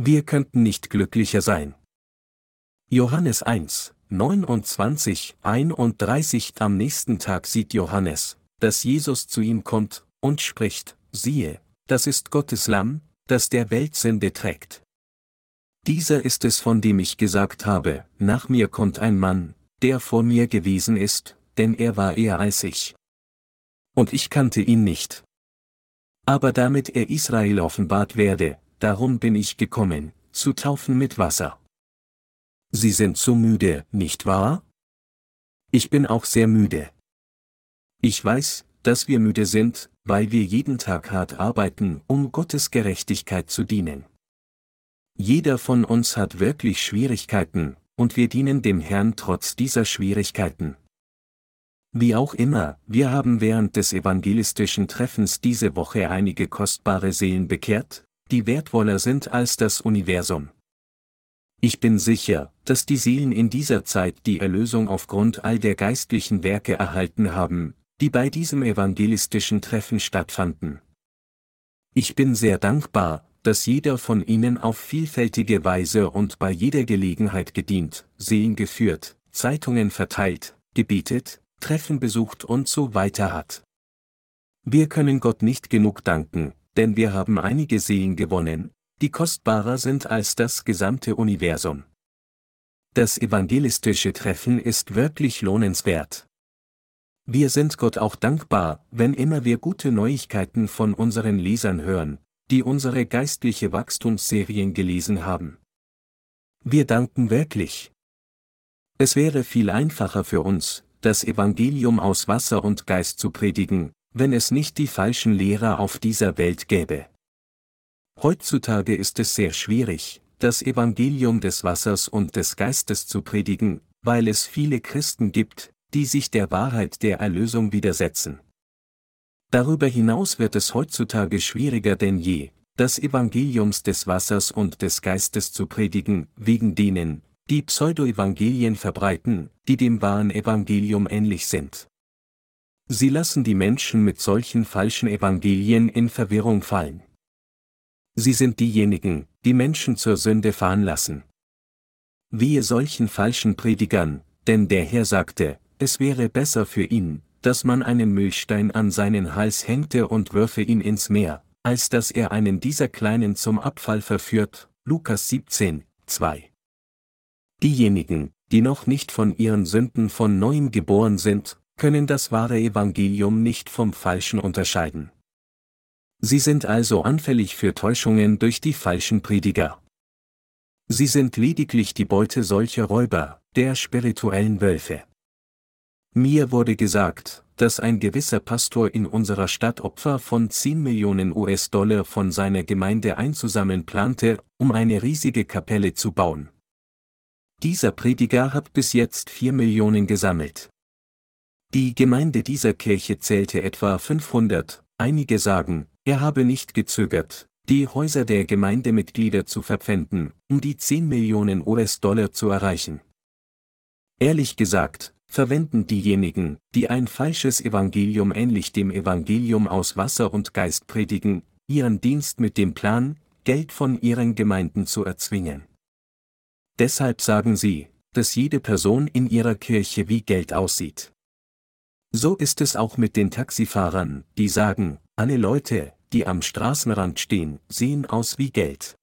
Wir könnten nicht glücklicher sein. Johannes 1, 29, 31 Am nächsten Tag sieht Johannes, dass Jesus zu ihm kommt, und spricht, siehe, das ist Gottes Lamm, das der Welt Sünde trägt. Dieser ist es, von dem ich gesagt habe, nach mir kommt ein Mann, der vor mir gewesen ist, denn er war eher als ich. Und ich kannte ihn nicht. Aber damit er Israel offenbart werde, darum bin ich gekommen, zu taufen mit Wasser. Sie sind so müde, nicht wahr? Ich bin auch sehr müde. Ich weiß, dass wir müde sind, weil wir jeden Tag hart arbeiten, um Gottes Gerechtigkeit zu dienen. Jeder von uns hat wirklich Schwierigkeiten, und wir dienen dem Herrn trotz dieser Schwierigkeiten. Wie auch immer, wir haben während des evangelistischen Treffens diese Woche einige kostbare Seelen bekehrt, die wertvoller sind als das Universum. Ich bin sicher, dass die Seelen in dieser Zeit die Erlösung aufgrund all der geistlichen Werke erhalten haben, die bei diesem evangelistischen Treffen stattfanden. Ich bin sehr dankbar, dass jeder von ihnen auf vielfältige Weise und bei jeder Gelegenheit gedient, Seelen geführt, Zeitungen verteilt, gebetet, Treffen besucht und so weiter hat. Wir können Gott nicht genug danken, denn wir haben einige Seelen gewonnen, die kostbarer sind als das gesamte Universum. Das evangelistische Treffen ist wirklich lohnenswert. Wir sind Gott auch dankbar, wenn immer wir gute Neuigkeiten von unseren Lesern hören, die unsere geistliche Wachstumsserien gelesen haben. Wir danken wirklich. Es wäre viel einfacher für uns, das Evangelium aus Wasser und Geist zu predigen, wenn es nicht die falschen Lehrer auf dieser Welt gäbe. Heutzutage ist es sehr schwierig, das Evangelium des Wassers und des Geistes zu predigen, weil es viele Christen gibt, die sich der Wahrheit der Erlösung widersetzen. Darüber hinaus wird es heutzutage schwieriger denn je, das Evangeliums des Wassers und des Geistes zu predigen, wegen denen, die Pseudo-Evangelien verbreiten, die dem wahren Evangelium ähnlich sind. Sie lassen die Menschen mit solchen falschen Evangelien in Verwirrung fallen. Sie sind diejenigen, die Menschen zur Sünde fahren lassen. Wehe solchen falschen Predigern, denn der Herr sagte, es wäre besser für ihn, dass man einen Milchstein an seinen Hals hängte und würfe ihn ins Meer, als dass er einen dieser Kleinen zum Abfall verführt. Lukas 17, 2. Diejenigen, die noch nicht von ihren Sünden von neuem geboren sind, können das wahre Evangelium nicht vom falschen unterscheiden. Sie sind also anfällig für Täuschungen durch die falschen Prediger. Sie sind lediglich die Beute solcher Räuber, der spirituellen Wölfe. Mir wurde gesagt, dass ein gewisser Pastor in unserer Stadt Opfer von 10 Millionen US-Dollar von seiner Gemeinde einzusammeln plante, um eine riesige Kapelle zu bauen. Dieser Prediger hat bis jetzt 4 Millionen gesammelt. Die Gemeinde dieser Kirche zählte etwa 500, einige sagen, er habe nicht gezögert, die Häuser der Gemeindemitglieder zu verpfänden, um die 10 Millionen US-Dollar zu erreichen. Ehrlich gesagt, verwenden diejenigen, die ein falsches Evangelium ähnlich dem Evangelium aus Wasser und Geist predigen, ihren Dienst mit dem Plan, Geld von ihren Gemeinden zu erzwingen. Deshalb sagen sie, dass jede Person in ihrer Kirche wie Geld aussieht. So ist es auch mit den Taxifahrern, die sagen, alle Leute, die am Straßenrand stehen, sehen aus wie Geld.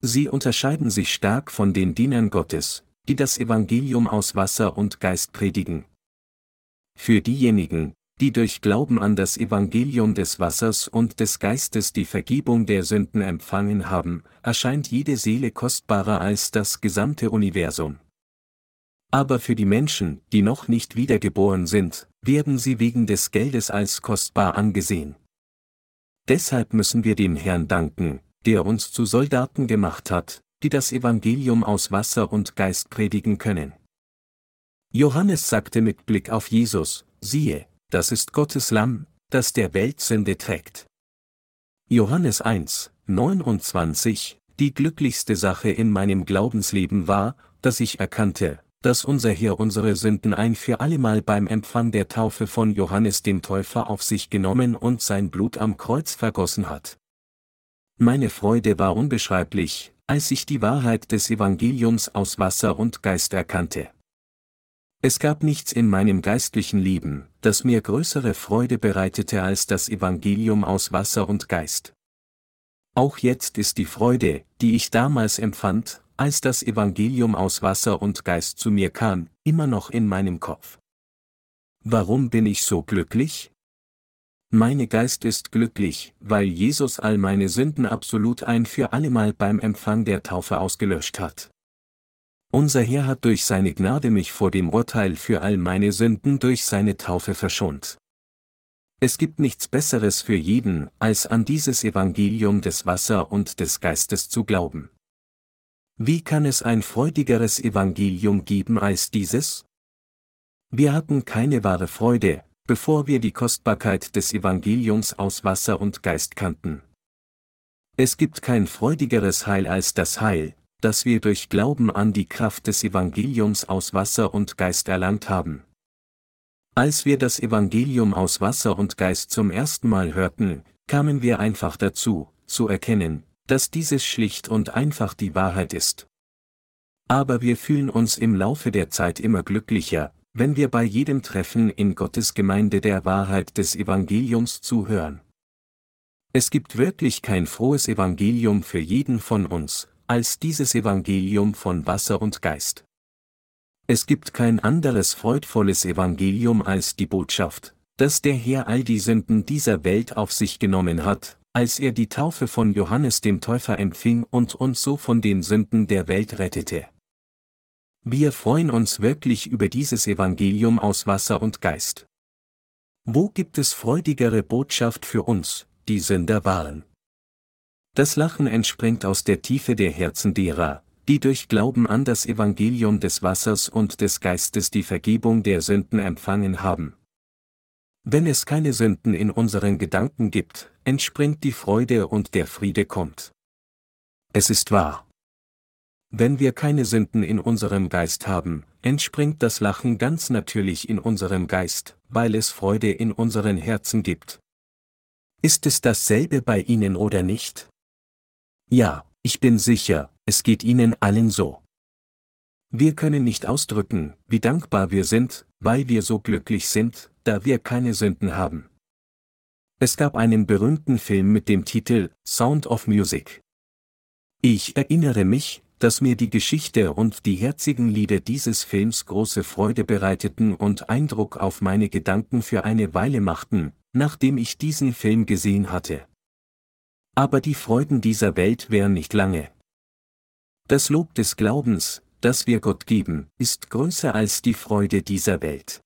Sie unterscheiden sich stark von den Dienern Gottes, die das Evangelium aus Wasser und Geist predigen. Für diejenigen, die durch Glauben an das Evangelium des Wassers und des Geistes die Vergebung der Sünden empfangen haben, erscheint jede Seele kostbarer als das gesamte Universum. Aber für die Menschen, die noch nicht wiedergeboren sind, werden sie wegen des Geldes als kostbar angesehen. Deshalb müssen wir dem Herrn danken, der uns zu Soldaten gemacht hat, die das Evangelium aus Wasser und Geist predigen können. Johannes sagte mit Blick auf Jesus, siehe, das ist Gottes Lamm, das der Welt Sünde trägt. Johannes 1, 29, die glücklichste Sache in meinem Glaubensleben war, dass ich erkannte, dass unser Herr unsere Sünden ein für allemal beim Empfang der Taufe von Johannes dem Täufer auf sich genommen und sein Blut am Kreuz vergossen hat. Meine Freude war unbeschreiblich, als ich die Wahrheit des Evangeliums aus Wasser und Geist erkannte. Es gab nichts in meinem geistlichen Leben, das mir größere Freude bereitete als das Evangelium aus Wasser und Geist. Auch jetzt ist die Freude, die ich damals empfand, als das Evangelium aus Wasser und Geist zu mir kam, immer noch in meinem Kopf. Warum bin ich so glücklich? Meine Geist ist glücklich, weil Jesus all meine Sünden absolut ein für allemal beim Empfang der Taufe ausgelöscht hat. Unser Herr hat durch seine Gnade mich vor dem Urteil für all meine Sünden durch seine Taufe verschont. Es gibt nichts Besseres für jeden, als an dieses Evangelium des Wasser und des Geistes zu glauben. Wie kann es ein freudigeres Evangelium geben als dieses? Wir hatten keine wahre Freude, bevor wir die Kostbarkeit des Evangeliums aus Wasser und Geist kannten. Es gibt kein freudigeres Heil als das Heil, das wir durch Glauben an die Kraft des Evangeliums aus Wasser und Geist erlangt haben. Als wir das Evangelium aus Wasser und Geist zum ersten Mal hörten, kamen wir einfach dazu, zu erkennen, dass dieses schlicht und einfach die Wahrheit ist. Aber wir fühlen uns im Laufe der Zeit immer glücklicher, wenn wir bei jedem Treffen in Gottes Gemeinde der Wahrheit des Evangeliums zuhören. Es gibt wirklich kein frohes Evangelium für jeden von uns, als dieses Evangelium von Wasser und Geist. Es gibt kein anderes freudvolles Evangelium als die Botschaft, dass der Herr all die Sünden dieser Welt auf sich genommen hat, als er die Taufe von Johannes dem Täufer empfing und uns so von den Sünden der Welt rettete. Wir freuen uns wirklich über dieses Evangelium aus Wasser und Geist. Wo gibt es freudigere Botschaft für uns, die Sünder waren? Das Lachen entspringt aus der Tiefe der Herzen derer, die durch Glauben an das Evangelium des Wassers und des Geistes die Vergebung der Sünden empfangen haben. Wenn es keine Sünden in unseren Gedanken gibt, entspringt die Freude und der Friede kommt. Es ist wahr. Wenn wir keine Sünden in unserem Geist haben, entspringt das Lachen ganz natürlich in unserem Geist, weil es Freude in unseren Herzen gibt. Ist es dasselbe bei Ihnen oder nicht? Ja, ich bin sicher, es geht Ihnen allen so. Wir können nicht ausdrücken, wie dankbar wir sind, weil wir so glücklich sind, da wir keine Sünden haben. Es gab einen berühmten Film mit dem Titel Sound of Music. Ich erinnere mich, dass mir die Geschichte und die herzigen Lieder dieses Films große Freude bereiteten und Eindruck auf meine Gedanken für eine Weile machten, nachdem ich diesen Film gesehen hatte. Aber die Freuden dieser Welt wären nicht lange. Das Lob des Glaubens, das wir Gott geben, ist größer als die Freude dieser Welt.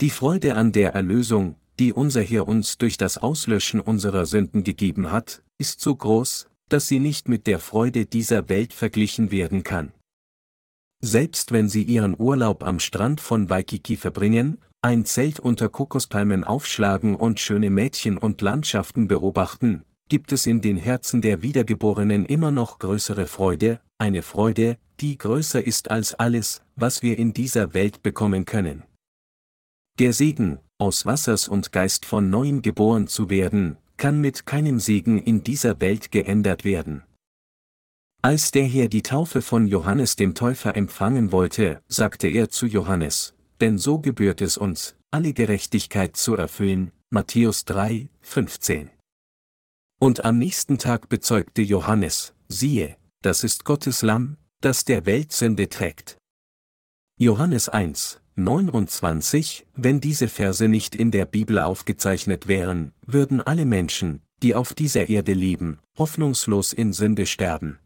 Die Freude an der Erlösung, die unser Herr uns durch das Auslöschen unserer Sünden gegeben hat, ist so groß, dass sie nicht mit der Freude dieser Welt verglichen werden kann. Selbst wenn Sie Ihren Urlaub am Strand von Waikiki verbringen, ein Zelt unter Kokospalmen aufschlagen und schöne Mädchen und Landschaften beobachten, gibt es in den Herzen der Wiedergeborenen immer noch größere Freude, eine Freude, die größer ist als alles, was wir in dieser Welt bekommen können. Der Segen, aus Wassers und Geist von neuem geboren zu werden, kann mit keinem Segen in dieser Welt geändert werden. Als der Herr die Taufe von Johannes dem Täufer empfangen wollte, sagte er zu Johannes, denn so gebührt es uns, alle Gerechtigkeit zu erfüllen, Matthäus 3, 15. Und am nächsten Tag bezeugte Johannes, siehe, das ist Gottes Lamm, das der Welt Sünde trägt. Johannes 1, 29, wenn diese Verse nicht in der Bibel aufgezeichnet wären, würden alle Menschen, die auf dieser Erde leben, hoffnungslos in Sünde sterben.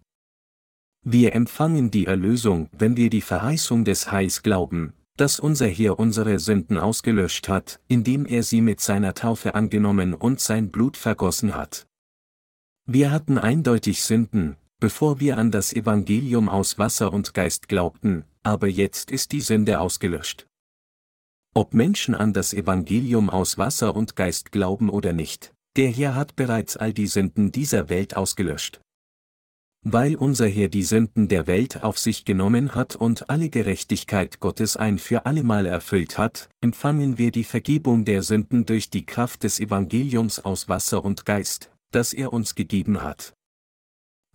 Wir empfangen die Erlösung, wenn wir die Verheißung des Heils glauben, dass unser Herr unsere Sünden ausgelöscht hat, indem er sie mit seiner Taufe angenommen und sein Blut vergossen hat. Wir hatten eindeutig Sünden, bevor wir an das Evangelium aus Wasser und Geist glaubten, aber jetzt ist die Sünde ausgelöscht. Ob Menschen an das Evangelium aus Wasser und Geist glauben oder nicht, der Herr hat bereits all die Sünden dieser Welt ausgelöscht. Weil unser Herr die Sünden der Welt auf sich genommen hat und alle Gerechtigkeit Gottes ein für allemal erfüllt hat, empfangen wir die Vergebung der Sünden durch die Kraft des Evangeliums aus Wasser und Geist, das er uns gegeben hat.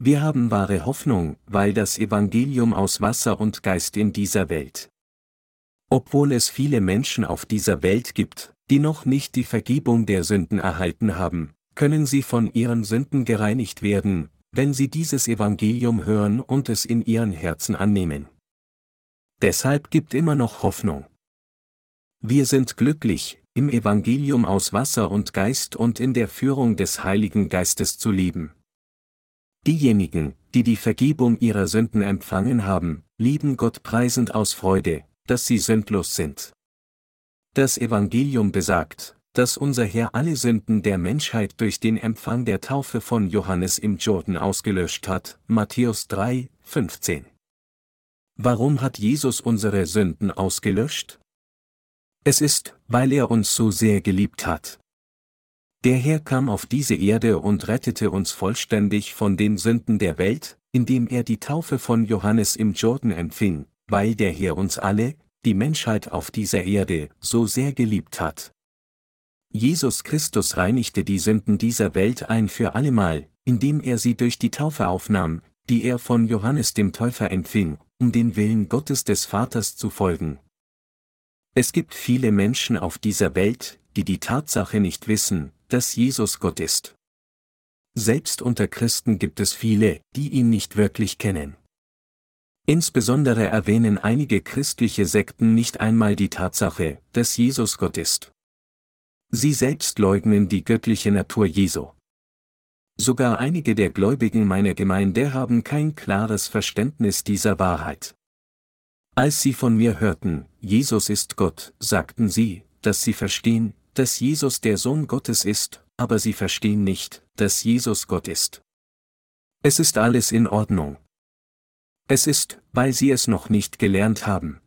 Wir haben wahre Hoffnung, weil das Evangelium aus Wasser und Geist in dieser Welt. Obwohl es viele Menschen auf dieser Welt gibt, die noch nicht die Vergebung der Sünden erhalten haben, können sie von ihren Sünden gereinigt werden, wenn sie dieses Evangelium hören und es in ihren Herzen annehmen. Deshalb gibt immer noch Hoffnung. Wir sind glücklich, im Evangelium aus Wasser und Geist und in der Führung des Heiligen Geistes zu leben. Diejenigen, die die Vergebung ihrer Sünden empfangen haben, lieben Gott preisend aus Freude, dass sie sündlos sind. Das Evangelium besagt, dass unser Herr alle Sünden der Menschheit durch den Empfang der Taufe von Johannes im Jordan ausgelöscht hat, Matthäus 3, 15. Warum hat Jesus unsere Sünden ausgelöscht? Es ist, weil er uns so sehr geliebt hat. Der Herr kam auf diese Erde und rettete uns vollständig von den Sünden der Welt, indem er die Taufe von Johannes im Jordan empfing, weil der Herr uns alle, die Menschheit auf dieser Erde, so sehr geliebt hat. Jesus Christus reinigte die Sünden dieser Welt ein für allemal, indem er sie durch die Taufe aufnahm, die er von Johannes dem Täufer empfing, um den Willen Gottes des Vaters zu folgen. Es gibt viele Menschen auf dieser Welt, die die Tatsache nicht wissen, dass Jesus Gott ist. Selbst unter Christen gibt es viele, die ihn nicht wirklich kennen. Insbesondere erwähnen einige christliche Sekten nicht einmal die Tatsache, dass Jesus Gott ist. Sie selbst leugnen die göttliche Natur Jesu. Sogar einige der Gläubigen meiner Gemeinde haben kein klares Verständnis dieser Wahrheit. Als sie von mir hörten, Jesus ist Gott, sagten sie, dass sie verstehen, dass Jesus der Sohn Gottes ist, aber sie verstehen nicht, dass Jesus Gott ist. Es ist alles in Ordnung. Es ist, weil sie es noch nicht gelernt haben.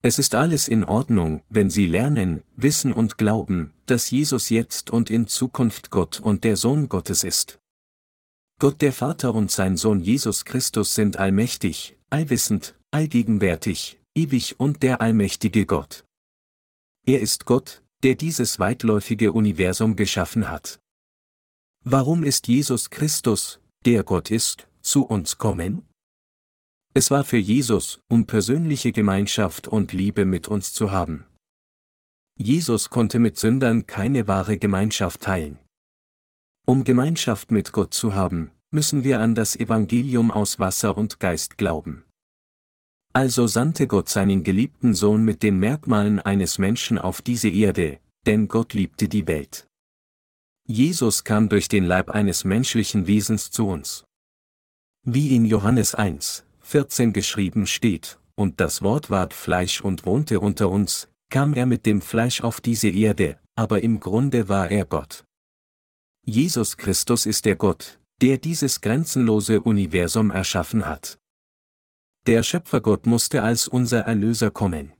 Es ist alles in Ordnung, wenn Sie lernen, wissen und glauben, dass Jesus jetzt und in Zukunft Gott und der Sohn Gottes ist. Gott der Vater und sein Sohn Jesus Christus sind allmächtig, allwissend, allgegenwärtig, ewig und der allmächtige Gott. Er ist Gott, der dieses weitläufige Universum geschaffen hat. Warum ist Jesus Christus, der Gott ist, zu uns kommen? Es war für Jesus, um persönliche Gemeinschaft und Liebe mit uns zu haben. Jesus konnte mit Sündern keine wahre Gemeinschaft teilen. Um Gemeinschaft mit Gott zu haben, müssen wir an das Evangelium aus Wasser und Geist glauben. Also sandte Gott seinen geliebten Sohn mit den Merkmalen eines Menschen auf diese Erde, denn Gott liebte die Welt. Jesus kam durch den Leib eines menschlichen Wesens zu uns. Wie in Johannes 1, 14 geschrieben steht, und das Wort ward Fleisch und wohnte unter uns, kam er mit dem Fleisch auf diese Erde, aber im Grunde war er Gott. Jesus Christus ist der Gott, der dieses grenzenlose Universum erschaffen hat. Der Schöpfergott musste als unser Erlöser kommen.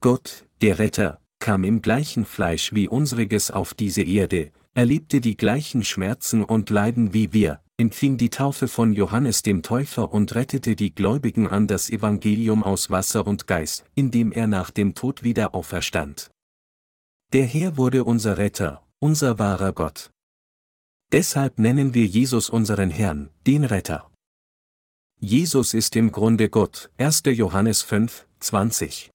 Gott, der Retter, kam im gleichen Fleisch wie unsriges auf diese Erde, erlebte die gleichen Schmerzen und Leiden wie wir, empfing die Taufe von Johannes dem Täufer und rettete die Gläubigen an das Evangelium aus Wasser und Geist, indem er nach dem Tod wieder auferstand. Der Herr wurde unser Retter, unser wahrer Gott. Deshalb nennen wir Jesus unseren Herrn, den Retter. Jesus ist im Grunde Gott, 1. Johannes 5, 20.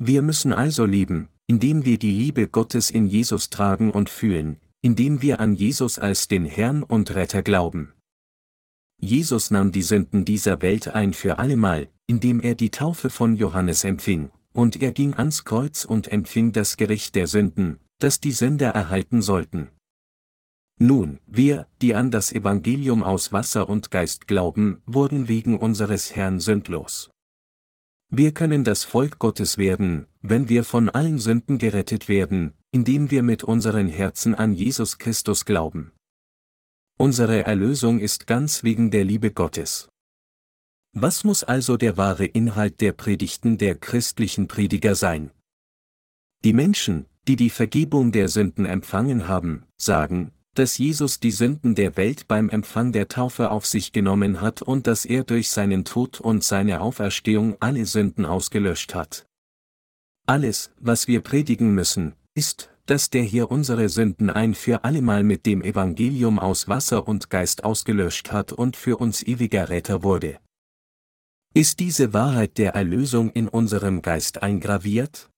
Wir müssen also lieben, indem wir die Liebe Gottes in Jesus tragen und fühlen, indem wir an Jesus als den Herrn und Retter glauben. Jesus nahm die Sünden dieser Welt ein für allemal, indem er die Taufe von Johannes empfing, und er ging ans Kreuz und empfing das Gericht der Sünden, das die Sünder erhalten sollten. Nun, wir, die an das Evangelium aus Wasser und Geist glauben, wurden wegen unseres Herrn sündlos. Wir können das Volk Gottes werden, wenn wir von allen Sünden gerettet werden, indem wir mit unseren Herzen an Jesus Christus glauben. Unsere Erlösung ist ganz wegen der Liebe Gottes. Was muss also der wahre Inhalt der Predigten der christlichen Prediger sein? Die Menschen, die die Vergebung der Sünden empfangen haben, sagen, dass Jesus die Sünden der Welt beim Empfang der Taufe auf sich genommen hat und dass er durch seinen Tod und seine Auferstehung alle Sünden ausgelöscht hat. Alles, was wir predigen müssen, ist, dass der hier unsere Sünden ein für allemal mit dem Evangelium aus Wasser und Geist ausgelöscht hat und für uns ewiger Retter wurde. Ist diese Wahrheit der Erlösung in unserem Geist eingraviert?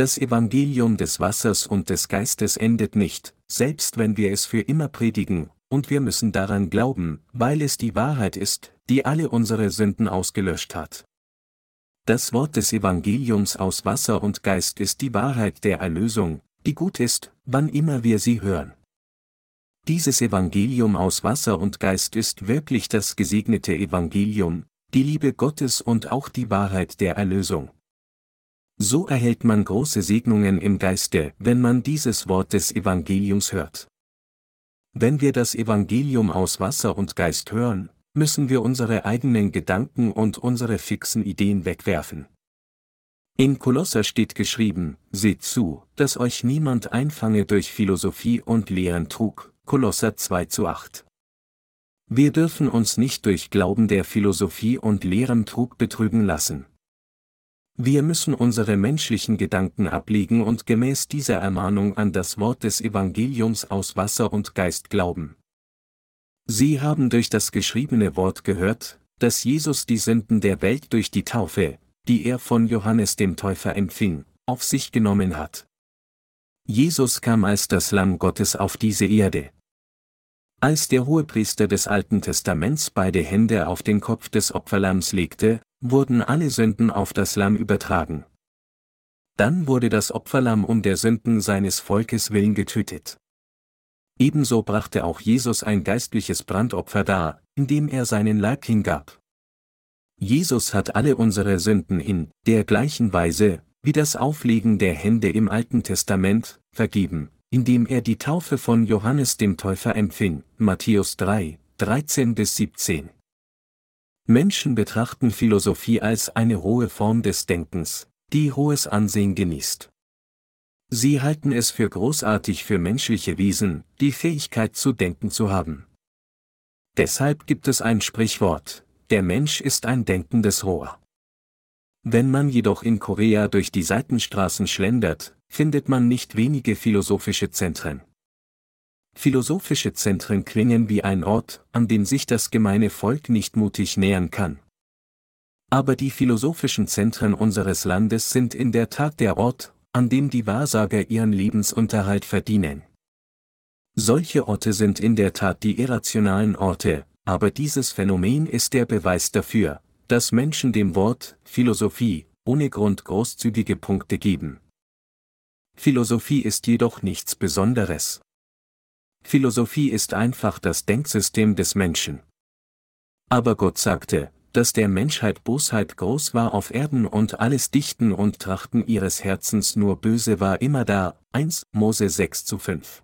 Das Evangelium des Wassers und des Geistes endet nicht, selbst wenn wir es für immer predigen, und wir müssen daran glauben, weil es die Wahrheit ist, die alle unsere Sünden ausgelöscht hat. Das Wort des Evangeliums aus Wasser und Geist ist die Wahrheit der Erlösung, die gut ist, wann immer wir sie hören. Dieses Evangelium aus Wasser und Geist ist wirklich das gesegnete Evangelium, die Liebe Gottes und auch die Wahrheit der Erlösung. So erhält man große Segnungen im Geiste, wenn man dieses Wort des Evangeliums hört. Wenn wir das Evangelium aus Wasser und Geist hören, müssen wir unsere eigenen Gedanken und unsere fixen Ideen wegwerfen. In Kolosser steht geschrieben, seht zu, dass euch niemand einfange durch Philosophie und Lehren trug, Kolosser 2 zu 8. Wir dürfen uns nicht durch Glauben der Philosophie und Lehren Trug betrügen lassen. Wir müssen unsere menschlichen Gedanken ablegen und gemäß dieser Ermahnung an das Wort des Evangeliums aus Wasser und Geist glauben. Sie haben durch das geschriebene Wort gehört, dass Jesus die Sünden der Welt durch die Taufe, die er von Johannes dem Täufer empfing, auf sich genommen hat. Jesus kam als das Lamm Gottes auf diese Erde. Als der Hohepriester des Alten Testaments beide Hände auf den Kopf des Opferlamms legte, wurden alle Sünden auf das Lamm übertragen. Dann wurde das Opferlamm um der Sünden seines Volkes willen getötet. Ebenso brachte auch Jesus ein geistliches Brandopfer dar, indem er seinen Leib hingab. Jesus hat alle unsere Sünden in der gleichen Weise, wie das Auflegen der Hände im Alten Testament, vergeben, indem er die Taufe von Johannes dem Täufer empfing, Matthäus 3, 13 bis 17. Menschen betrachten Philosophie als eine hohe Form des Denkens, die hohes Ansehen genießt. Sie halten es für großartig für menschliche Wesen, die Fähigkeit zu denken zu haben. Deshalb gibt es ein Sprichwort, der Mensch ist ein denkendes Rohr. Wenn man jedoch in Korea durch die Seitenstraßen schlendert, findet man nicht wenige philosophische Zentren. Philosophische Zentren klingen wie ein Ort, an den sich das gemeine Volk nicht mutig nähern kann. Aber die philosophischen Zentren unseres Landes sind in der Tat der Ort, an dem die Wahrsager ihren Lebensunterhalt verdienen. Solche Orte sind in der Tat die irrationalen Orte, aber dieses Phänomen ist der Beweis dafür, dass Menschen dem Wort Philosophie ohne Grund großzügige Punkte geben. Philosophie ist jedoch nichts Besonderes. Philosophie ist einfach das Denksystem des Menschen. Aber Gott sagte, dass der Menschheit Bosheit groß war auf Erden und alles Dichten und Trachten ihres Herzens nur böse war immer da, 1 Mose 6 zu 5.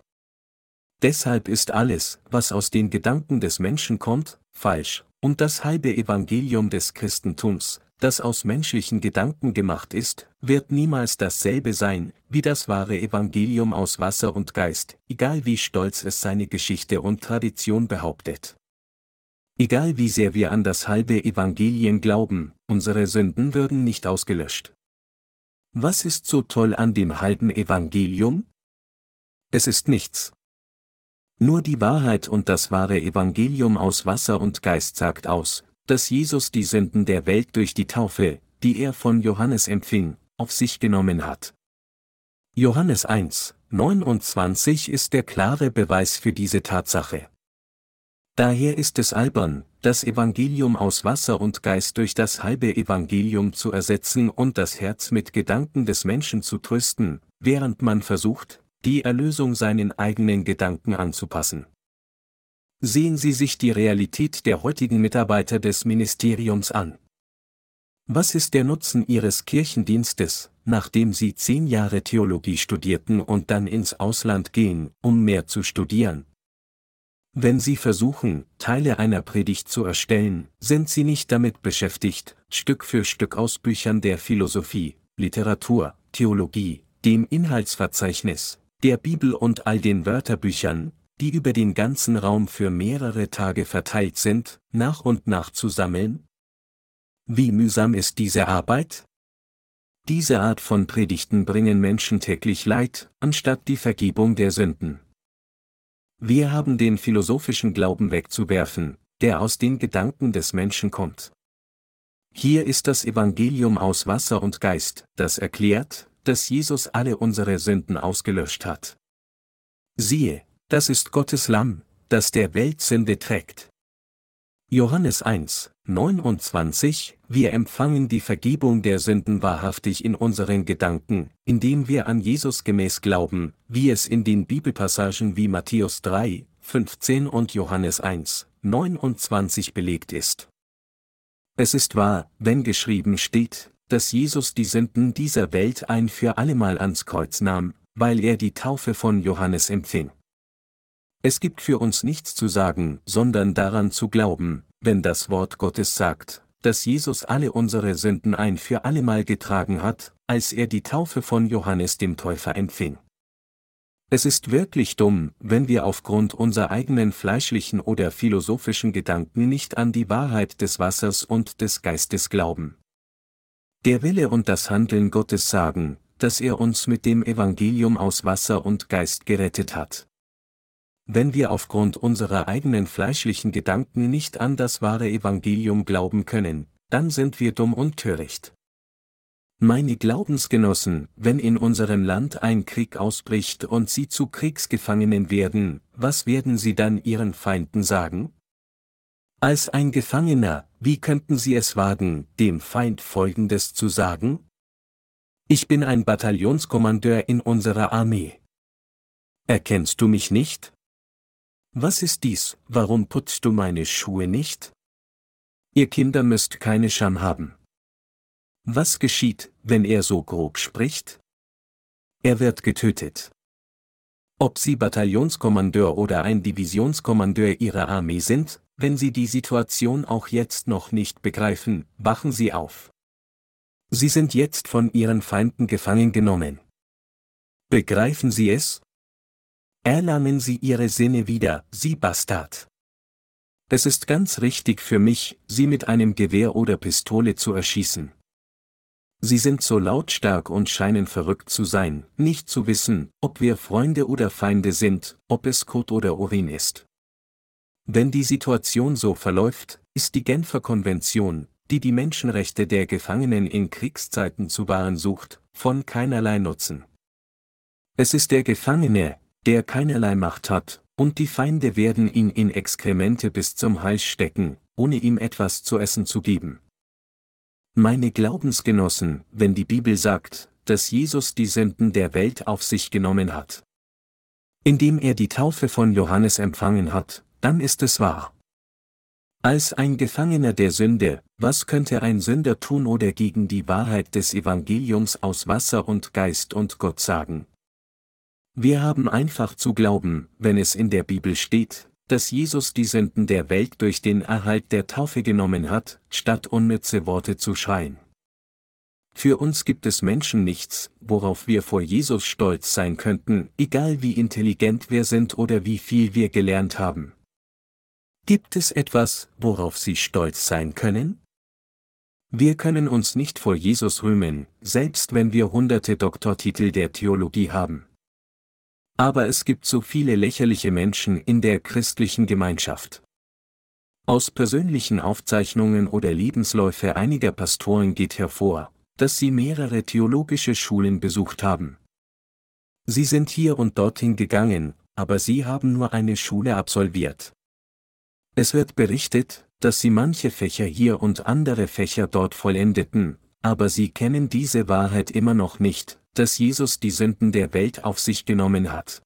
Deshalb ist alles, was aus den Gedanken des Menschen kommt, falsch, und das halbe Evangelium des Christentums, das aus menschlichen Gedanken gemacht ist, wird niemals dasselbe sein, wie das wahre Evangelium aus Wasser und Geist, egal wie stolz es seine Geschichte und Tradition behauptet. Egal wie sehr wir an das halbe Evangelien glauben, unsere Sünden würden nicht ausgelöscht. Was ist so toll an dem halben Evangelium? Es ist nichts. Nur die Wahrheit und das wahre Evangelium aus Wasser und Geist sagt aus, dass Jesus die Sünden der Welt durch die Taufe, die er von Johannes empfing, auf sich genommen hat. Johannes 1, 29 ist der klare Beweis für diese Tatsache. Daher ist es albern, das Evangelium aus Wasser und Geist durch das halbe Evangelium zu ersetzen und das Herz mit Gedanken des Menschen zu trösten, während man versucht, die Erlösung seinen eigenen Gedanken anzupassen. Sehen Sie sich die Realität der heutigen Mitarbeiter des Ministeriums an. Was ist der Nutzen Ihres Kirchendienstes, nachdem Sie zehn Jahre Theologie studierten und dann ins Ausland gehen, um mehr zu studieren, wenn Sie versuchen, Teile einer Predigt zu erstellen, sind Sie nicht damit beschäftigt, Stück für Stück aus Büchern der Philosophie, Literatur, Theologie, dem Inhaltsverzeichnis, der Bibel und all den Wörterbüchern, die über den ganzen Raum für mehrere Tage verteilt sind, nach und nach zu sammeln? Wie mühsam ist diese Arbeit? diese Art von Predigten bringen Menschen täglich Leid, anstatt die Vergebung der Sünden. Wir haben den philosophischen Glauben wegzuwerfen, der aus den Gedanken des Menschen kommt. Hier ist das Evangelium aus Wasser und Geist, das erklärt, dass Jesus alle unsere Sünden ausgelöscht hat. Siehe, das ist Gottes Lamm, das der Welt Sünde trägt. Johannes 1, 29, wir empfangen die Vergebung der Sünden wahrhaftig in unseren Gedanken, indem wir an Jesus gemäß glauben, wie es in den Bibelpassagen wie Matthäus 3, 15 und Johannes 1, 29 belegt ist. Es ist wahr, wenn geschrieben steht, dass Jesus die Sünden dieser Welt ein für allemal ans Kreuz nahm, weil er die Taufe von Johannes empfing. Es gibt für uns nichts zu sagen, sondern daran zu glauben, wenn das Wort Gottes sagt, dass Jesus alle unsere Sünden ein für allemal getragen hat, als er die Taufe von Johannes dem Täufer empfing. Es ist wirklich dumm, wenn wir aufgrund unserer eigenen fleischlichen oder philosophischen Gedanken nicht an die Wahrheit des Wassers und des Geistes glauben. Der Wille und das Handeln Gottes sagen, dass er uns mit dem Evangelium aus Wasser und Geist gerettet hat. Wenn wir aufgrund unserer eigenen fleischlichen Gedanken nicht an das wahre Evangelium glauben können, dann sind wir dumm und töricht. Meine Glaubensgenossen, wenn in unserem Land ein Krieg ausbricht und Sie zu Kriegsgefangenen werden, was werden Sie dann Ihren Feinden sagen? Als ein Gefangener, wie könnten Sie es wagen, dem Feind Folgendes zu sagen? Ich bin ein Bataillonskommandeur in unserer Armee. Erkennst du mich nicht? Was ist dies, warum putzt du meine Schuhe nicht? Ihr Kinder müsst keine Scham haben. Was geschieht, wenn er so grob spricht? Er wird getötet. Ob Sie Bataillonskommandeur oder ein Divisionskommandeur Ihrer Armee sind, wenn Sie die Situation auch jetzt noch nicht begreifen, wachen Sie auf. Sie sind jetzt von Ihren Feinden gefangen genommen. Begreifen Sie es? Erlangen Sie Ihre Sinne wieder, Sie Bastard. Es ist ganz richtig für mich, Sie mit einem Gewehr oder Pistole zu erschießen. Sie sind so lautstark und scheinen verrückt zu sein, nicht zu wissen, ob wir Freunde oder Feinde sind, ob es Kot oder Urin ist. Wenn die Situation so verläuft, ist die Genfer Konvention, die die Menschenrechte der Gefangenen in Kriegszeiten zu wahren sucht, von keinerlei Nutzen. Es ist der Gefangene, der keinerlei Macht hat, und die Feinde werden ihn in Exkremente bis zum Hals stecken, ohne ihm etwas zu essen zu geben. Meine Glaubensgenossen, wenn die Bibel sagt, dass Jesus die Sünden der Welt auf sich genommen hat. Indem er die Taufe von Johannes empfangen hat, dann ist es wahr. Als ein Gefangener der Sünde, was könnte ein Sünder tun oder gegen die Wahrheit des Evangeliums aus Wasser und Geist und Gott sagen? Wir haben einfach zu glauben, wenn es in der Bibel steht, dass Jesus die Sünden der Welt durch den Erhalt der Taufe genommen hat, statt unnütze Worte zu schreien. Für uns gibt es Menschen nichts, worauf wir vor Jesus stolz sein könnten, egal wie intelligent wir sind oder wie viel wir gelernt haben. Gibt es etwas, worauf Sie stolz sein können? Wir können uns nicht vor Jesus rühmen, selbst wenn wir hunderte Doktortitel der Theologie haben. Aber es gibt so viele lächerliche Menschen in der christlichen Gemeinschaft. Aus persönlichen Aufzeichnungen oder Lebensläufe einiger Pastoren geht hervor, dass sie mehrere theologische Schulen besucht haben. Sie sind hier und dorthin gegangen, aber sie haben nur eine Schule absolviert. Es wird berichtet, dass sie manche Fächer hier und andere Fächer dort vollendeten, aber sie kennen diese Wahrheit immer noch nicht, dass Jesus die Sünden der Welt auf sich genommen hat.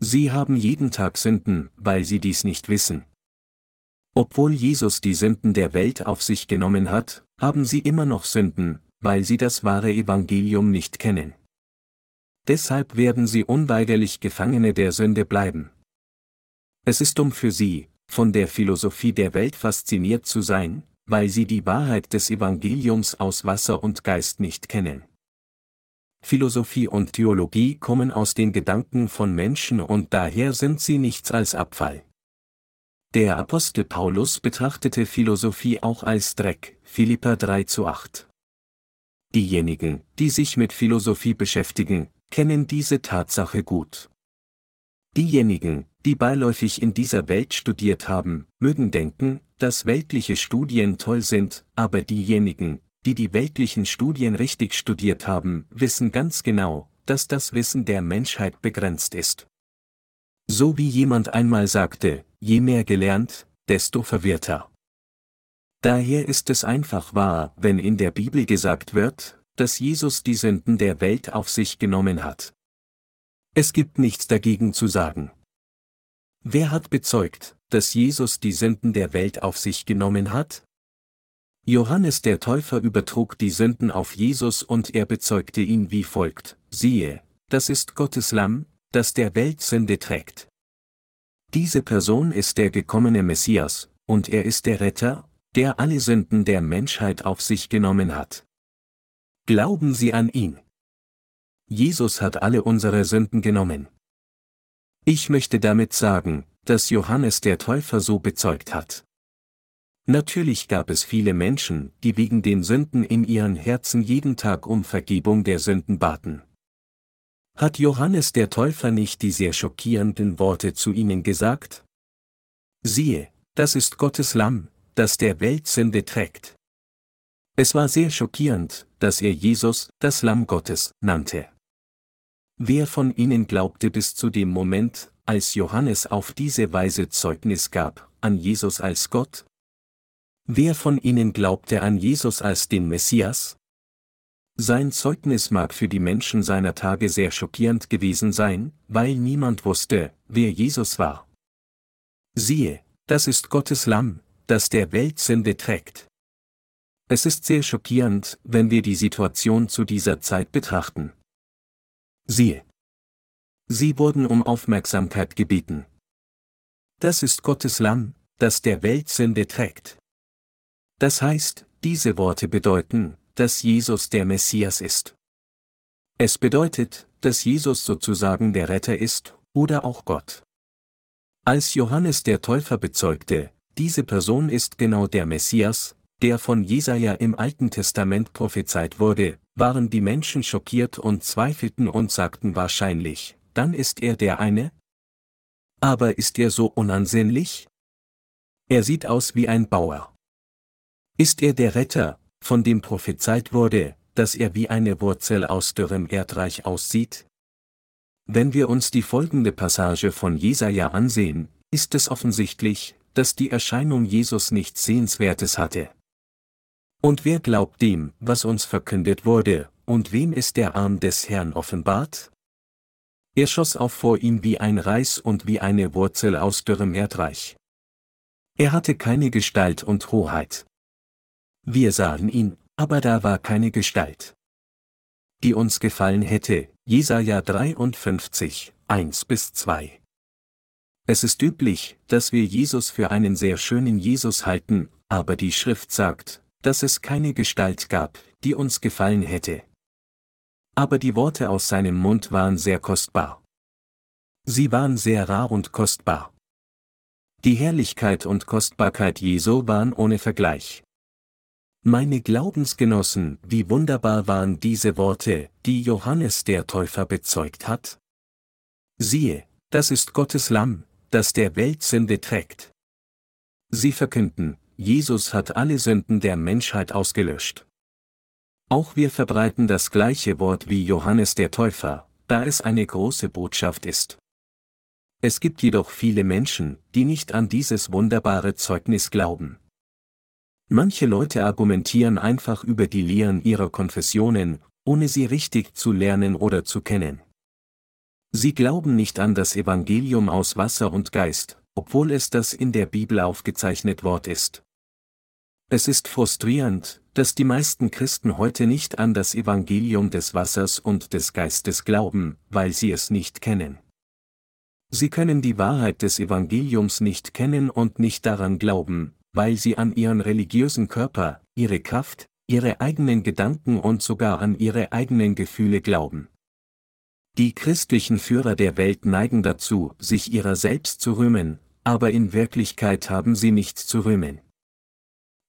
Sie haben jeden Tag Sünden, weil sie dies nicht wissen. Obwohl Jesus die Sünden der Welt auf sich genommen hat, haben sie immer noch Sünden, weil sie das wahre Evangelium nicht kennen. Deshalb werden sie unweigerlich Gefangene der Sünde bleiben. Es ist dumm für sie, von der Philosophie der Welt fasziniert zu sein, weil sie die Wahrheit des Evangeliums aus Wasser und Geist nicht kennen. Philosophie und Theologie kommen aus den Gedanken von Menschen und daher sind sie nichts als Abfall. Der Apostel Paulus betrachtete Philosophie auch als Dreck, Philippa 3 zu 8. diejenigen, die sich mit Philosophie beschäftigen, kennen diese Tatsache gut. Diejenigen, die beiläufig in dieser Welt studiert haben, mögen denken, dass weltliche Studien toll sind, aber diejenigen, die die weltlichen Studien richtig studiert haben, wissen ganz genau, dass das Wissen der Menschheit begrenzt ist. So wie jemand einmal sagte, je mehr gelernt, desto verwirrter. Daher ist es einfach wahr, wenn in der Bibel gesagt wird, dass Jesus die Sünden der Welt auf sich genommen hat. Es gibt nichts dagegen zu sagen. Wer hat bezeugt, dass Jesus die Sünden der Welt auf sich genommen hat? Johannes der Täufer übertrug die Sünden auf Jesus und er bezeugte ihn wie folgt, siehe, das ist Gottes Lamm, das der Welt Sünde trägt. Diese Person ist der gekommene Messias, und er ist der Retter, der alle Sünden der Menschheit auf sich genommen hat. Glauben Sie an ihn. Jesus hat alle unsere Sünden genommen. Ich möchte damit sagen, dass Johannes der Täufer so bezeugt hat. Natürlich gab es viele Menschen, die wegen den Sünden in ihren Herzen jeden Tag um Vergebung der Sünden baten. Hat Johannes der Täufer nicht die sehr schockierenden Worte zu ihnen gesagt? Siehe, das ist Gottes Lamm, das der Welt Sünde trägt. Es war sehr schockierend, dass er Jesus, das Lamm Gottes, nannte. Wer von ihnen glaubte bis zu dem Moment, als Johannes auf diese Weise Zeugnis gab, an Jesus als Gott, Wer von ihnen glaubte an Jesus als den Messias? Sein Zeugnis mag für die Menschen seiner Tage sehr schockierend gewesen sein, weil niemand wusste, wer Jesus war. Siehe, das ist Gottes Lamm, das der Welt Sünde trägt. Es ist sehr schockierend, wenn wir die Situation zu dieser Zeit betrachten. Siehe. Sie wurden um Aufmerksamkeit gebeten. Das ist Gottes Lamm, das der Welt Sünde trägt. Das heißt, diese Worte bedeuten, dass Jesus der Messias ist. Es bedeutet, dass Jesus sozusagen der Retter ist, oder auch Gott. Als Johannes der Täufer bezeugte, diese Person ist genau der Messias, der von Jesaja im Alten Testament prophezeit wurde, waren die Menschen schockiert und zweifelten und sagten wahrscheinlich, dann ist er der eine? Aber ist er so unansehnlich? Er sieht aus wie ein Bauer. Ist er der Retter, von dem prophezeit wurde, dass er wie eine Wurzel aus dürrem Erdreich aussieht? Wenn wir uns die folgende Passage von Jesaja ansehen, ist es offensichtlich, dass die Erscheinung Jesus nichts Sehenswertes hatte. Und wer glaubt dem, was uns verkündet wurde, und wem ist der Arm des Herrn offenbart? Er schoss auf vor ihm wie ein Reis und wie eine Wurzel aus dürrem Erdreich. Er hatte keine Gestalt und Hoheit. Wir sahen ihn, aber da war keine Gestalt. Die uns gefallen hätte, Jesaja 53, 1 bis 2. Es ist üblich, dass wir Jesus für einen sehr schönen Jesus halten, aber die Schrift sagt, dass es keine Gestalt gab, die uns gefallen hätte. Aber die Worte aus seinem Mund waren sehr kostbar. Sie waren sehr rar und kostbar. Die Herrlichkeit und Kostbarkeit Jesu waren ohne Vergleich. Meine Glaubensgenossen, wie wunderbar waren diese Worte, die Johannes der Täufer bezeugt hat? Siehe, das ist Gottes Lamm, das der Welt Sünde trägt. Sie verkünden, Jesus hat alle Sünden der Menschheit ausgelöscht. Auch wir verbreiten das gleiche Wort wie Johannes der Täufer, da es eine große Botschaft ist. Es gibt jedoch viele Menschen, die nicht an dieses wunderbare Zeugnis glauben. Manche Leute argumentieren einfach über die Lehren ihrer Konfessionen, ohne sie richtig zu lernen oder zu kennen. Sie glauben nicht an das Evangelium aus Wasser und Geist, obwohl es das in der Bibel aufgezeichnet Wort ist. Es ist frustrierend, dass die meisten Christen heute nicht an das Evangelium des Wassers und des Geistes glauben, weil sie es nicht kennen. Sie können die Wahrheit des Evangeliums nicht kennen und nicht daran glauben, weil sie an ihren religiösen Körper, ihre Kraft, ihre eigenen Gedanken und sogar an ihre eigenen Gefühle glauben. Die christlichen Führer der Welt neigen dazu, sich ihrer selbst zu rühmen, aber in Wirklichkeit haben sie nichts zu rühmen.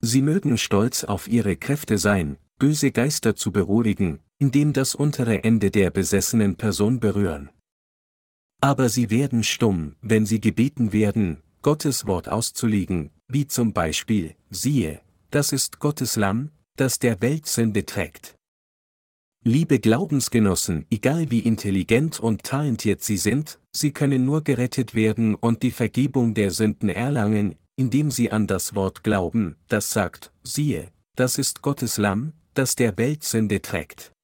Sie mögen stolz auf ihre Kräfte sein, böse Geister zu beruhigen, indem das untere Ende der besessenen Person berühren. Aber sie werden stumm, wenn sie gebeten werden, Gottes Wort auszulegen, wie zum Beispiel, siehe, das ist Gottes Lamm, das der Welt Sünde trägt. Liebe Glaubensgenossen, egal wie intelligent und talentiert Sie sind, Sie können nur gerettet werden und die Vergebung der Sünden erlangen, indem Sie an das Wort glauben, das sagt, siehe, das ist Gottes Lamm, das der Welt Sünde trägt.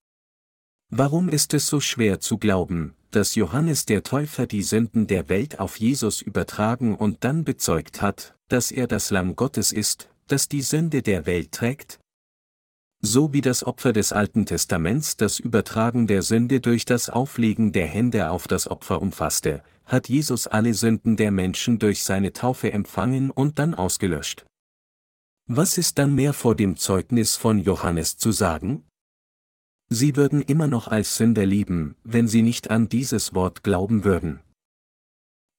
Warum ist es so schwer zu glauben, dass Johannes der Täufer die Sünden der Welt auf Jesus übertragen und dann bezeugt hat, dass er das Lamm Gottes ist, das die Sünde der Welt trägt? So wie das Opfer des Alten Testaments das Übertragen der Sünde durch das Auflegen der Hände auf das Opfer umfasste, hat Jesus alle Sünden der Menschen durch seine Taufe empfangen und dann ausgelöscht. Was ist dann mehr vor dem Zeugnis von Johannes zu sagen? Sie würden immer noch als Sünder lieben, wenn sie nicht an dieses Wort glauben würden.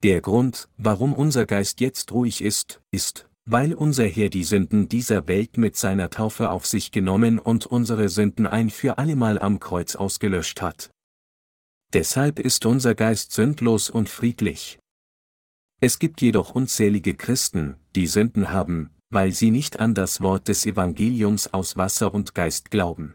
Der Grund, warum unser Geist jetzt ruhig ist, ist, weil unser Herr die Sünden dieser Welt mit seiner Taufe auf sich genommen und unsere Sünden ein für allemal am Kreuz ausgelöscht hat. Deshalb ist unser Geist sündlos und friedlich. Es gibt jedoch unzählige Christen, die Sünden haben, weil sie nicht an das Wort des Evangeliums aus Wasser und Geist glauben.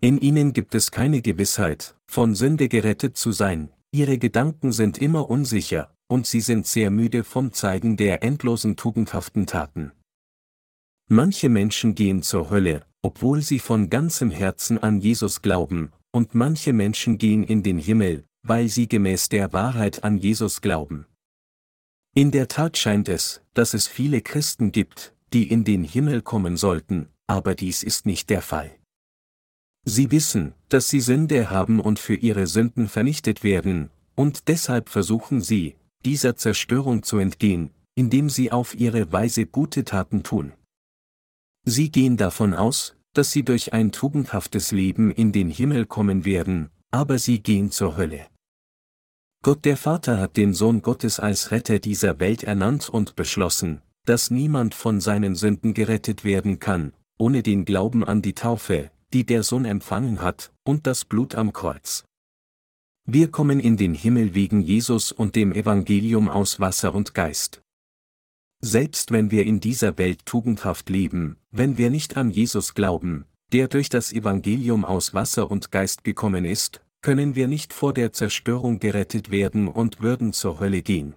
In ihnen gibt es keine Gewissheit, von Sünde gerettet zu sein, ihre Gedanken sind immer unsicher, und sie sind sehr müde vom Zeigen der endlosen tugendhaften Taten. Manche Menschen gehen zur Hölle, obwohl sie von ganzem Herzen an Jesus glauben, und manche Menschen gehen in den Himmel, weil sie gemäß der Wahrheit an Jesus glauben. In der Tat scheint es, dass es viele Christen gibt, die in den Himmel kommen sollten, aber dies ist nicht der Fall. Sie wissen, dass sie Sünde haben und für ihre Sünden vernichtet werden, und deshalb versuchen sie, dieser Zerstörung zu entgehen, indem sie auf ihre Weise gute Taten tun. Sie gehen davon aus, dass sie durch ein tugendhaftes Leben in den Himmel kommen werden, aber sie gehen zur Hölle. Gott der Vater hat den Sohn Gottes als Retter dieser Welt ernannt und beschlossen, dass niemand von seinen Sünden gerettet werden kann, ohne den Glauben an die Taufe, die der Sohn empfangen hat, und das Blut am Kreuz. Wir kommen in den Himmel wegen Jesus und dem Evangelium aus Wasser und Geist. Selbst wenn wir in dieser Welt tugendhaft leben, wenn wir nicht an Jesus glauben, der durch das Evangelium aus Wasser und Geist gekommen ist, können wir nicht vor der Zerstörung gerettet werden und würden zur Hölle gehen.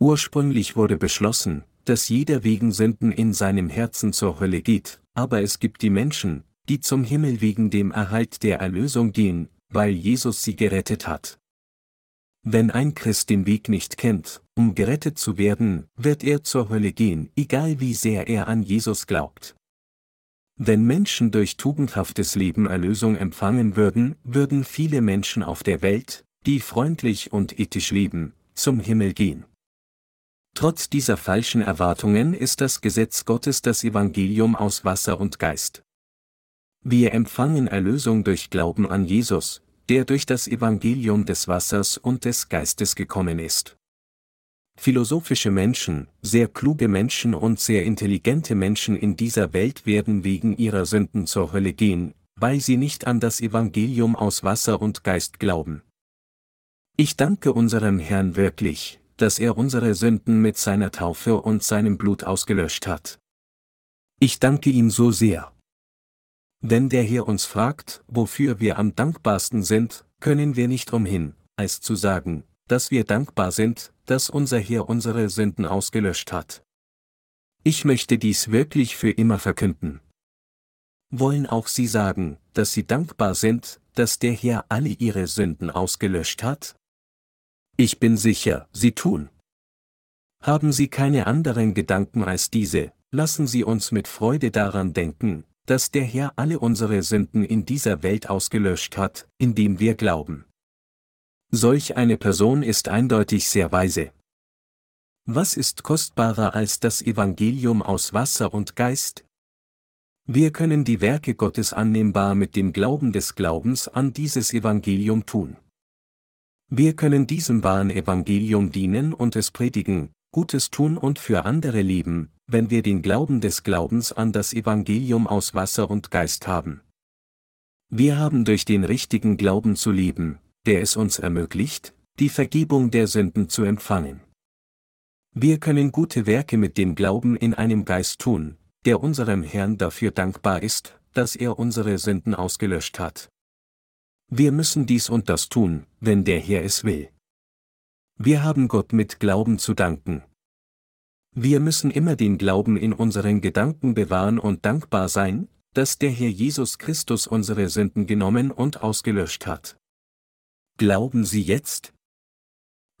Ursprünglich wurde beschlossen, dass jeder wegen Sünden in seinem Herzen zur Hölle geht, aber es gibt die Menschen, die zum Himmel wegen dem Erhalt der Erlösung gehen, weil Jesus sie gerettet hat. Wenn ein Christ den Weg nicht kennt, um gerettet zu werden, wird er zur Hölle gehen, egal wie sehr er an Jesus glaubt. Wenn Menschen durch tugendhaftes Leben Erlösung empfangen würden, würden viele Menschen auf der Welt, die freundlich und ethisch leben, zum Himmel gehen. Trotz dieser falschen Erwartungen ist das Gesetz Gottes das Evangelium aus Wasser und Geist. Wir empfangen Erlösung durch Glauben an Jesus, der durch das Evangelium des Wassers und des Geistes gekommen ist. Philosophische Menschen, sehr kluge Menschen und sehr intelligente Menschen in dieser Welt werden wegen ihrer Sünden zur Hölle gehen, weil sie nicht an das Evangelium aus Wasser und Geist glauben. Ich danke unserem Herrn wirklich, dass er unsere Sünden mit seiner Taufe und seinem Blut ausgelöscht hat. Ich danke ihm so sehr. Wenn der Herr uns fragt, wofür wir am dankbarsten sind, können wir nicht umhin, als zu sagen, dass wir dankbar sind, dass unser Herr unsere Sünden ausgelöscht hat. Ich möchte dies wirklich für immer verkünden. Wollen auch Sie sagen, dass Sie dankbar sind, dass der Herr alle Ihre Sünden ausgelöscht hat? Ich bin sicher, Sie tun. Haben Sie keine anderen Gedanken als diese, lassen Sie uns mit Freude daran denken, dass der Herr alle unsere Sünden in dieser Welt ausgelöscht hat, indem wir glauben. Solch eine Person ist eindeutig sehr weise. Was ist kostbarer als das Evangelium aus Wasser und Geist? Wir können die Werke Gottes annehmbar mit dem Glauben des Glaubens an dieses Evangelium tun. Wir können diesem wahren Evangelium dienen und es predigen, Gutes tun und für andere leben, wenn wir den Glauben des Glaubens an das Evangelium aus Wasser und Geist haben. Wir haben durch den richtigen Glauben zu leben, der es uns ermöglicht, die Vergebung der Sünden zu empfangen. Wir können gute Werke mit dem Glauben in einem Geist tun, der unserem Herrn dafür dankbar ist, dass er unsere Sünden ausgelöscht hat. Wir müssen dies und das tun, wenn der Herr es will. Wir haben Gott mit Glauben zu danken. Wir müssen immer den Glauben in unseren Gedanken bewahren und dankbar sein, dass der Herr Jesus Christus unsere Sünden genommen und ausgelöscht hat. Glauben Sie jetzt?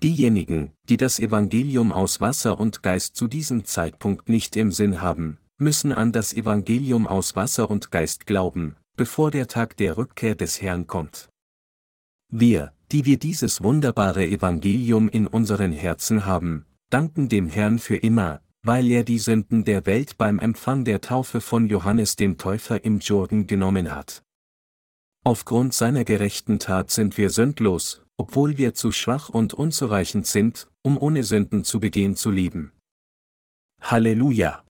Diejenigen, die das Evangelium aus Wasser und Geist zu diesem Zeitpunkt nicht im Sinn haben, müssen an das Evangelium aus Wasser und Geist glauben, bevor der Tag der Rückkehr des Herrn kommt. Wir, die wir dieses wunderbare Evangelium in unseren Herzen haben, danken dem Herrn für immer, weil er die Sünden der Welt beim Empfang der Taufe von Johannes dem Täufer im Jordan genommen hat. Aufgrund seiner gerechten Tat sind wir sündlos, obwohl wir zu schwach und unzureichend sind, um ohne Sünden zu begehen zu leben. Halleluja!